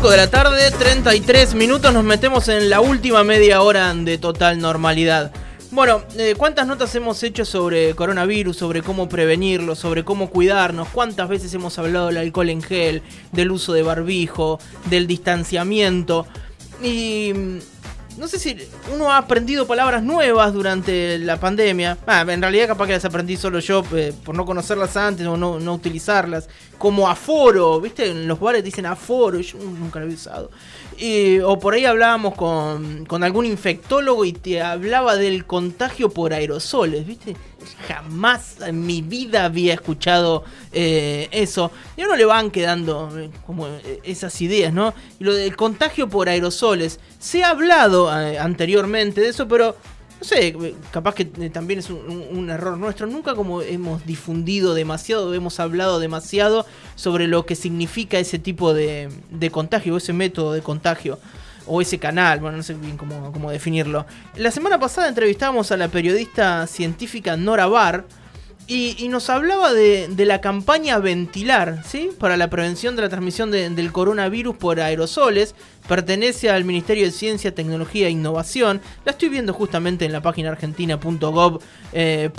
5 de la tarde, 33 minutos, nos metemos en la última media hora de total normalidad. Bueno, eh, ¿cuántas notas hemos hecho sobre coronavirus, sobre cómo prevenirlo, sobre cómo cuidarnos? ¿Cuántas veces hemos hablado del alcohol en gel, del uso de barbijo, del distanciamiento? Y no sé si uno ha aprendido palabras nuevas durante la pandemia. Ah, en realidad capaz que las aprendí solo yo eh, por no conocerlas antes o no, no, utilizarlas. Como aforo, ¿viste? En los bares dicen aforo, yo nunca lo he usado. o por ahí hablábamos con, con algún infectólogo y te hablaba del contagio por aerosoles, ¿viste? Jamás en mi vida había escuchado eh, eso. Y a uno le van quedando eh, como eh, esas ideas, ¿no? Y lo del contagio por aerosoles. Se ha hablado anteriormente de eso, pero no sé, capaz que también es un, error nuestro. Nunca como hemos difundido demasiado, hemos hablado demasiado sobre lo que significa ese tipo de, de contagio, ese método de contagio o ese canal, bueno, no sé bien cómo, definirlo. La semana pasada entrevistamos a la periodista científica Nora Barr y, nos hablaba de, la campaña Ventilar, ¿sí? Para la prevención de la transmisión del coronavirus por aerosoles. Pertenece al Ministerio de Ciencia, Tecnología e Innovación. La estoy viendo justamente en la página argentina.gov.ar. Eh,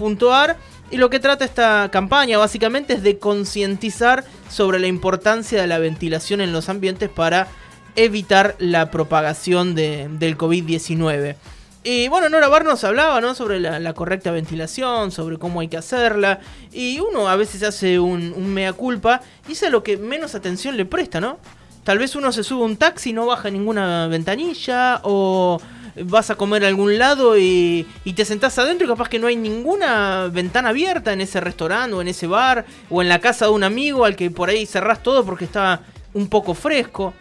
y lo que trata esta campaña básicamente es de concientizar sobre la importancia de la ventilación en los ambientes para evitar la propagación de, del COVID-19. Y bueno, Nora Bar nos hablaba ¿no? sobre la, correcta ventilación, sobre cómo hay que hacerla. Y uno a veces hace un, mea culpa y es a lo que menos atención le presta, ¿no? Tal vez uno se sube a un taxi y no baja ninguna ventanilla o vas a comer a algún lado y, y, te sentás adentro y capaz que no hay ninguna ventana abierta en ese restaurante o en ese bar o en la casa de un amigo al que por ahí cerrás todo porque está un poco fresco.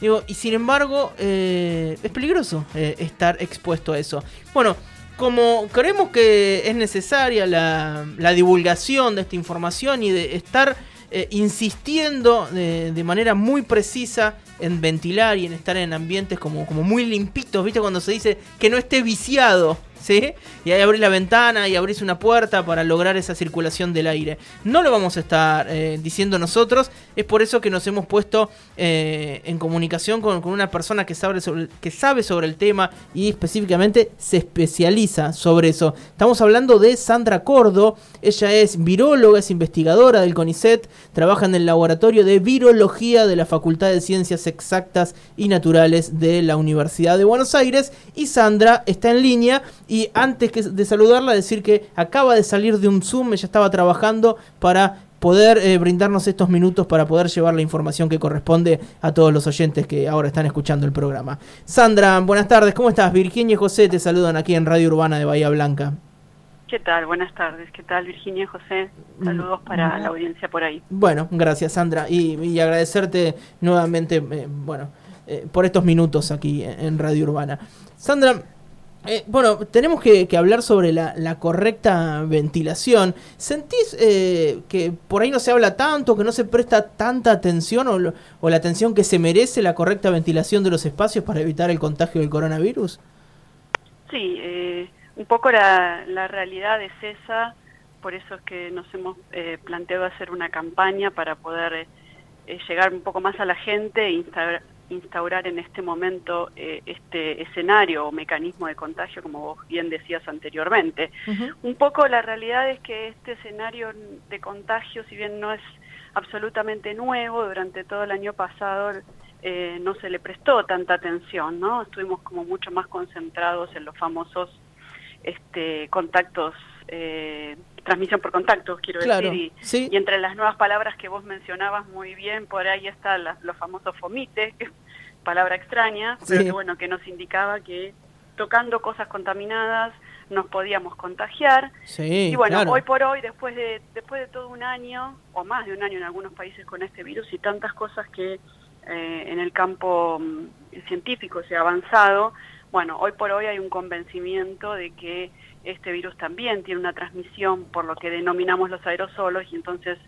Digo, y sin embargo, eh, es peligroso eh, estar expuesto a eso. Bueno, como creemos que es necesaria la, divulgación de esta información y de estar eh, insistiendo de, manera muy precisa en ventilar y en estar en ambientes como, como muy limpitos, ¿viste? Cuando se dice que no esté viciado ¿sí? Y ahí abrís la ventana y abrís una puerta para lograr esa circulación del aire. No lo vamos a estar eh, diciendo nosotros, es por eso que nos hemos puesto eh, en comunicación con, una persona que sabe, sobre, que sabe sobre el tema y específicamente se especializa sobre eso. Estamos hablando de Sandra Cordo, ella es viróloga, es investigadora del CONICET, trabaja en el laboratorio de virología de la Facultad de Ciencias Exactas y Naturales de la Universidad de Buenos Aires y Sandra está en línea y antes de saludarla, decir que acaba de salir de un Zoom, ella estaba trabajando para poder eh, brindarnos estos minutos para poder llevar la información que corresponde a todos los oyentes que ahora están escuchando el programa. Sandra, buenas tardes, ¿cómo estás? Virginia y José te saludan aquí en Radio Urbana de Bahía Blanca. ¿Qué tal? Buenas tardes. ¿Qué tal, Virginia y José? Saludos para la audiencia por ahí. Bueno, gracias, Sandra. Y, agradecerte nuevamente, eh, bueno, eh, por estos minutos aquí en Radio Urbana. Sandra, eh, bueno, tenemos que, hablar sobre la, correcta ventilación. ¿Sentís eh, que por ahí no se habla tanto, que no se presta tanta atención o, la atención que se merece la correcta ventilación de los espacios para evitar el contagio del coronavirus? Sí, eh, un poco la, la, realidad es esa, por eso es que nos hemos planteado hacer una campaña para poder llegar un poco más a la gente e instalar instaurar en este momento eh, este escenario o mecanismo de contagio, como vos bien decías anteriormente. Un poco la realidad es que este escenario de contagio, si bien no es absolutamente nuevo, durante todo el año pasado eh, no se le prestó tanta atención, ¿no? Estuvimos como mucho más concentrados en los famosos este, contactos eh, transmisión por contacto, quiero decir, y, entre las nuevas palabras que vos mencionabas muy bien, por ahí está los famosos fomites, que es palabra extraña, pero que bueno, que nos indicaba que tocando cosas contaminadas nos podíamos contagiar. y bueno, hoy por hoy, después de, después de todo un año, o más de un año en algunos países con este virus y tantas cosas que eh, en el campo mm, científico se ha avanzado, bueno, hoy por hoy hay un convencimiento de que este virus también tiene una transmisión por lo que denominamos los aerosolos y entonces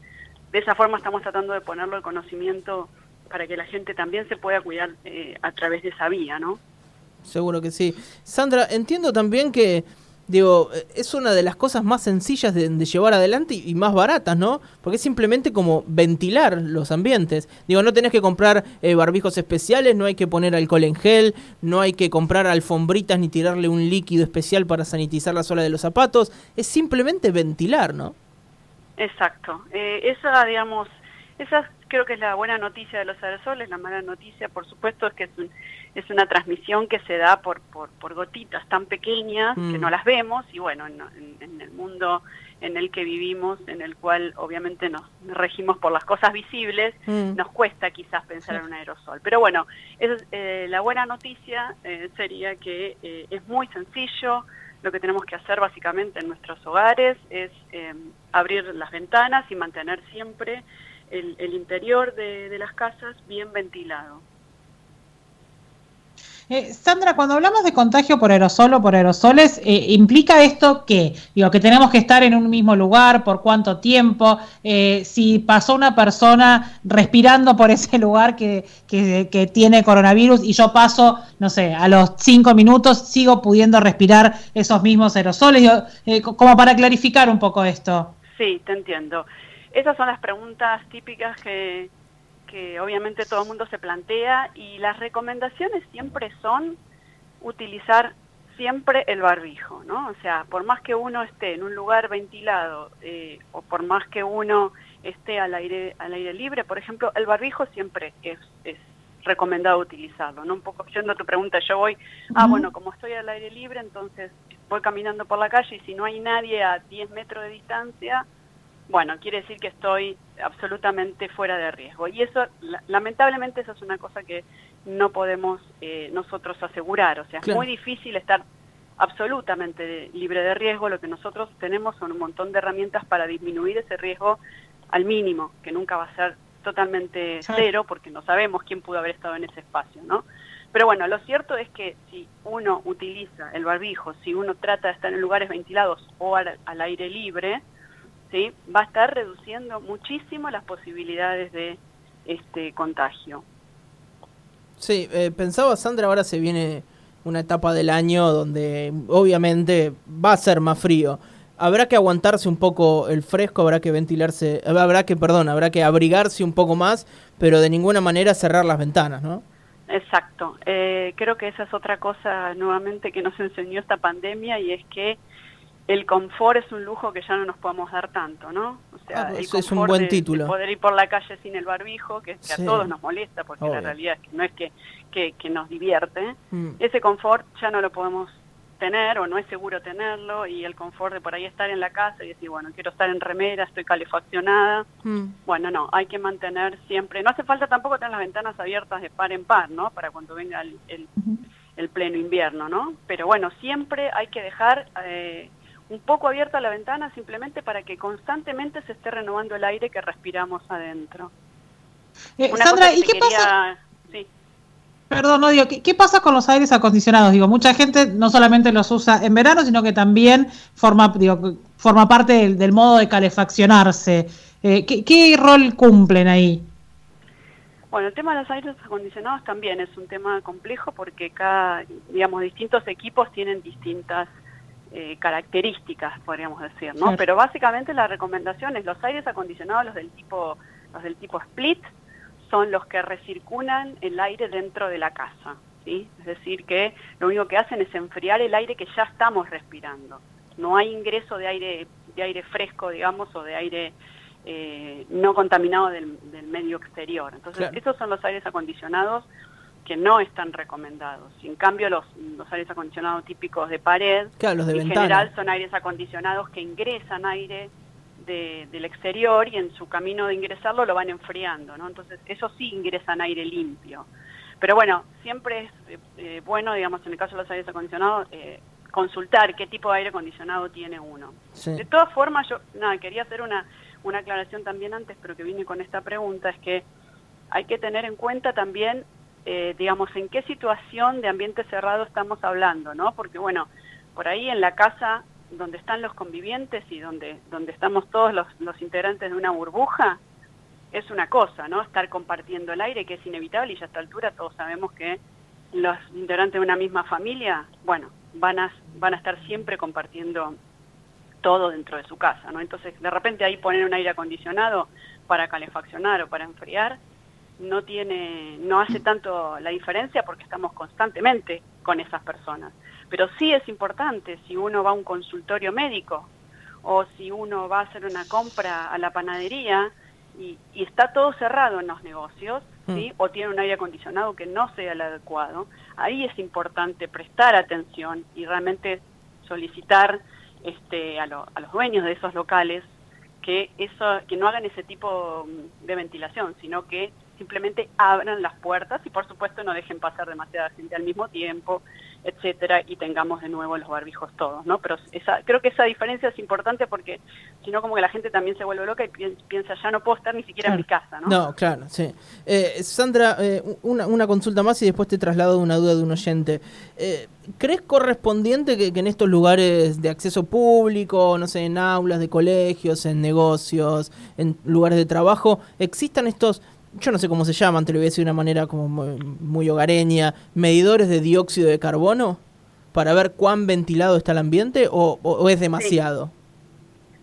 de esa forma estamos tratando de ponerlo al conocimiento para que la gente también se pueda cuidar eh, a través de esa vía, ¿no? Seguro que sí. Sandra, entiendo también que digo, es una de las cosas más sencillas de, llevar adelante y, más baratas, ¿no? Porque es simplemente como ventilar los ambientes. Digo, no tenés que comprar eh, barbijos especiales, no hay que poner alcohol en gel, no hay que comprar alfombritas ni tirarle un líquido especial para sanitizar la suela de los zapatos, es simplemente ventilar, ¿no? Exacto. Eh, esa, digamos, esa creo que es la buena noticia de los aerosoles, la mala noticia, por supuesto, es que es, es una transmisión que se da por, por, por gotitas tan pequeñas que mm. no las vemos y bueno, en, el mundo en el que vivimos, en el cual obviamente nos regimos por las cosas visibles, mm. nos cuesta quizás pensar en un aerosol. Pero bueno, es, eh, la buena noticia eh, sería que eh, es muy sencillo, lo que tenemos que hacer básicamente en nuestros hogares es abrir las ventanas y mantener siempre el, interior de, las casas bien ventilado. Eh, Sandra, cuando hablamos de contagio por aerosol o por aerosoles, eh, ¿implica esto que, digo, que tenemos que estar en un mismo lugar, por cuánto tiempo? Eh, si pasó una persona respirando por ese lugar que, que, tiene coronavirus y yo paso, no sé, a los cinco minutos, sigo pudiendo respirar esos mismos aerosoles, como para clarificar un poco esto. Sí, te entiendo. Esas son las preguntas típicas que, obviamente todo el mundo se plantea y las recomendaciones siempre son utilizar siempre el barbijo, ¿no? O sea, por más que uno esté en un lugar ventilado eh, o por más que uno esté al aire, al aire libre, por ejemplo, el barbijo siempre es, es recomendado utilizarlo, ¿no? Un poco yendo a tu pregunta, yo voy, ah, bueno, como estoy al aire libre, entonces voy caminando por la calle y si no hay nadie a 10 metros de distancia, bueno, quiere decir que estoy absolutamente fuera de riesgo. Y eso, lamentablemente, eso es una cosa que no podemos eh, nosotros asegurar. O sea, es muy difícil estar absolutamente libre de riesgo. Lo que nosotros tenemos son un montón de herramientas para disminuir ese riesgo al mínimo, que nunca va a ser totalmente cero, porque no sabemos quién pudo haber estado en ese espacio, ¿no? Pero bueno, lo cierto es que si uno utiliza el barbijo, si uno trata de estar en lugares ventilados o al aire libre, ¿sí? va a estar reduciendo muchísimo las posibilidades de este contagio. Sí, eh, pensaba Sandra, ahora se viene una etapa del año donde obviamente va a ser más frío. Habrá que aguantarse un poco el fresco, habrá que ventilarse, habrá que, perdón, habrá que abrigarse un poco más, pero de ninguna manera cerrar las ventanas, ¿no? Exacto. Eh, creo que esa es otra cosa nuevamente que nos enseñó esta pandemia y es que el confort es un lujo que ya no nos podemos dar tanto, ¿no? O sea, ah, el es un buen título. poder ir por la calle sin el barbijo, que, a todos nos molesta, porque la realidad es que no es que, que, nos divierte. Mm. Ese confort ya no lo podemos tener o no es seguro tenerlo y el confort de por ahí estar en la casa y decir, bueno, quiero estar en remera, estoy calefaccionada. Mm. Bueno, no, hay que mantener siempre, no hace falta tampoco tener las ventanas abiertas de par en par, ¿no? Para cuando venga el, el, pleno invierno, ¿no? Pero bueno, siempre hay que dejar... Eh, un poco abierta la ventana simplemente para que constantemente se esté renovando el aire que respiramos adentro. Eh, Sandra, ¿y qué pasa? Sí. Perdón, no digo, ¿qué, pasa con los aires acondicionados? Digo, mucha gente no solamente los usa en verano, sino que también forma, digo, forma parte del, modo de calefaccionarse. Eh, ¿qué, ¿Qué rol cumplen ahí? Bueno, el tema de los aires acondicionados también es un tema complejo porque cada, digamos, distintos equipos tienen distintas eh, características, podríamos decir, ¿no? Pero básicamente la recomendación es los aires acondicionados, los del tipo, los del tipo split, son los que recirculan el aire dentro de la casa, ¿sí? Es decir, que lo único que hacen es enfriar el aire que ya estamos respirando. No hay ingreso de aire, de aire fresco, digamos, o de aire eh, no contaminado del, medio exterior. Entonces, esos son los aires acondicionados que no están recomendados. En cambio, los, los aires acondicionados típicos de pared, en general son aires acondicionados que ingresan aire del exterior y en su camino de ingresarlo lo van enfriando, ¿no? Entonces, eso sí ingresan aire limpio. Pero bueno, siempre es eh, eh, bueno, digamos, en el caso de los aires acondicionados, eh, consultar qué tipo de aire acondicionado tiene uno. De todas formas, yo nada, quería hacer una, una aclaración también antes, pero que vine con esta pregunta, es que hay que tener en cuenta también eh, digamos, en qué situación de ambiente cerrado estamos hablando, ¿no? Porque, bueno, por ahí en la casa donde están los convivientes y donde, donde estamos todos los, los integrantes de una burbuja, es una cosa, ¿no? Estar compartiendo el aire, que es inevitable y ya a esta altura todos sabemos que los integrantes de una misma familia, bueno, van a, van a estar siempre compartiendo todo dentro de su casa, ¿no? Entonces, de repente ahí poner un aire acondicionado para calefaccionar o para enfriar no tiene no hace tanto la diferencia porque estamos constantemente con esas personas. Pero sí es importante si uno va a un consultorio médico o si uno va a hacer una compra a la panadería y, está todo cerrado en los negocios, ¿sí? Mm. o tiene un aire acondicionado que no sea el adecuado, ahí es importante prestar atención y realmente solicitar este, a, a los dueños de esos locales que, eso, que no hagan ese tipo de ventilación, sino que simplemente abran las puertas y por supuesto no dejen pasar demasiada gente al mismo tiempo, etcétera, y tengamos de nuevo los barbijos todos, ¿no? Pero esa, creo que esa diferencia es importante porque si no como que la gente también se vuelve loca y piensa, ya no puedo estar ni siquiera en mi casa, ¿no? No, claro, sí. Eh, Sandra, eh, una, una, consulta más y después te traslado una duda de un oyente. Eh, ¿Crees correspondiente que, que, en estos lugares de acceso público, no sé, en aulas de colegios, en negocios, en lugares de trabajo, existan estos yo no sé cómo se llaman, te lo voy a decir de una manera como muy, hogareña, medidores de dióxido de carbono para ver cuán ventilado está el ambiente o, es demasiado?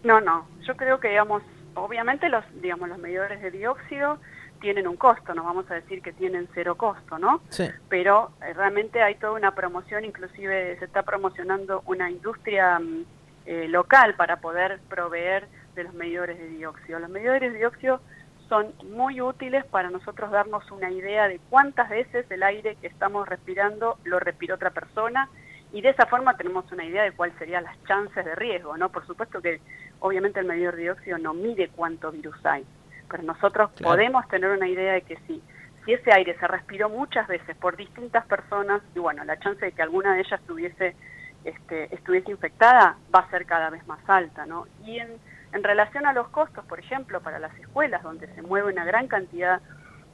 No, no, yo creo que digamos, obviamente los, digamos, los medidores de dióxido tienen un costo, no vamos a decir que tienen cero costo, ¿no? Sí. Pero eh, realmente hay toda una promoción, inclusive se está promocionando una industria mm, eh, local para poder proveer de los medidores de dióxido. Los medidores de dióxido son muy útiles para nosotros darnos una idea de cuántas veces el aire que estamos respirando lo respira otra persona y de esa forma tenemos una idea de cuáles serían las chances de riesgo, ¿no? Por supuesto que obviamente el medidor de dióxido no mide cuánto virus hay, pero nosotros podemos tener una idea de que sí, si ese aire se respiró muchas veces por distintas personas y bueno, la chance de que alguna de ellas estuviese, este, estuviese infectada va a ser cada vez más alta, ¿no? Y en en relación a los costos, por ejemplo, para las escuelas, donde se mueve una gran cantidad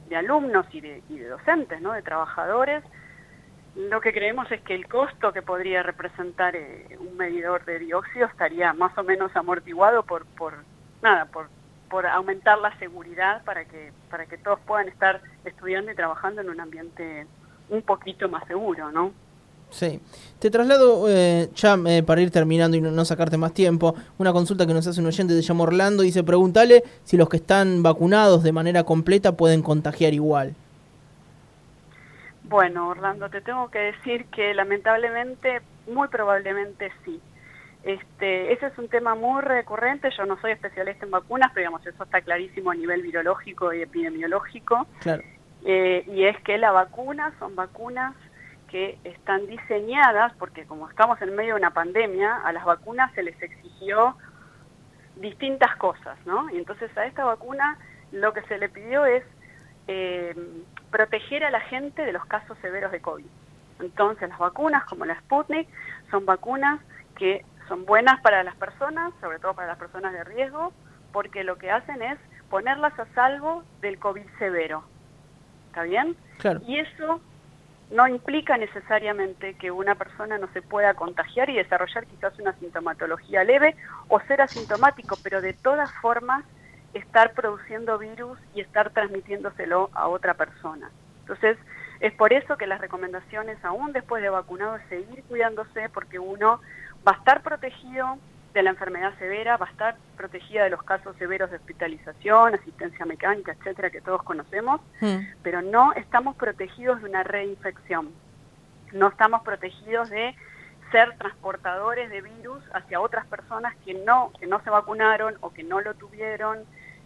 de alumnos y de, docentes, ¿no? de trabajadores, lo que creemos es que el costo que podría representar eh, un medidor de dióxido estaría más o menos amortiguado por, por nada, por, por aumentar la seguridad para que, para que todos puedan estar estudiando y trabajando en un ambiente un poquito más seguro, ¿no? Sí. Te traslado, eh, ya eh, para ir terminando y no, sacarte más tiempo, una consulta que nos hace un oyente, se llama Orlando, dice, pregúntale si los que están vacunados de manera completa pueden contagiar igual. Bueno, Orlando, te tengo que decir que lamentablemente, muy probablemente sí. Este, ese es un tema muy recurrente, yo no soy especialista en vacunas, pero digamos, eso está clarísimo a nivel virológico y epidemiológico. Claro. Eh, y es que la vacuna son vacunas que están diseñadas, porque como estamos en medio de una pandemia, a las vacunas se les exigió distintas cosas, ¿no? Y entonces a esta vacuna lo que se le pidió es eh, proteger a la gente de los casos severos de COVID. Entonces las vacunas como la Sputnik son vacunas que son buenas para las personas, sobre todo para las personas de riesgo, porque lo que hacen es ponerlas a salvo del COVID severo. ¿Está bien? Claro. Y eso no implica necesariamente que una persona no se pueda contagiar y desarrollar quizás una sintomatología leve o ser asintomático, pero de todas formas estar produciendo virus y estar transmitiéndoselo a otra persona. Entonces, es por eso que las recomendaciones, aún después de vacunado, es seguir cuidándose porque uno va a estar protegido de la enfermedad severa, va a estar protegida de los casos severos de hospitalización, asistencia mecánica, etcétera, que todos conocemos, mm. pero no estamos protegidos de una reinfección. No estamos protegidos de ser transportadores de virus hacia otras personas que no, que no se vacunaron o que no lo tuvieron,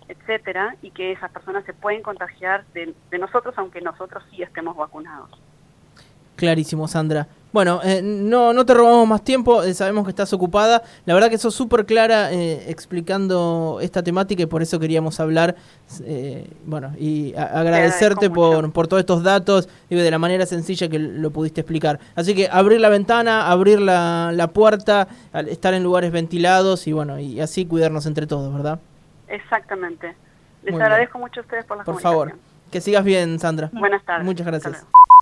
etcétera, y que esas personas se pueden contagiar de nosotros aunque nosotros sí estemos vacunados. Clarísimo, Sandra. Bueno, eh, no, no te robamos más tiempo, eh, sabemos que estás ocupada. La verdad que sos súper clara eh, explicando esta temática y por eso queríamos hablar. bueno, y agradecerte por, por, todos estos datos y de la manera sencilla que lo pudiste explicar. Así que abrir la ventana, abrir la, la puerta, estar en lugares ventilados y bueno, y así cuidarnos entre todos, ¿verdad? Exactamente. Les agradezco mucho a ustedes por la Por favor, que sigas bien, Sandra. Buenas tardes. Muchas gracias.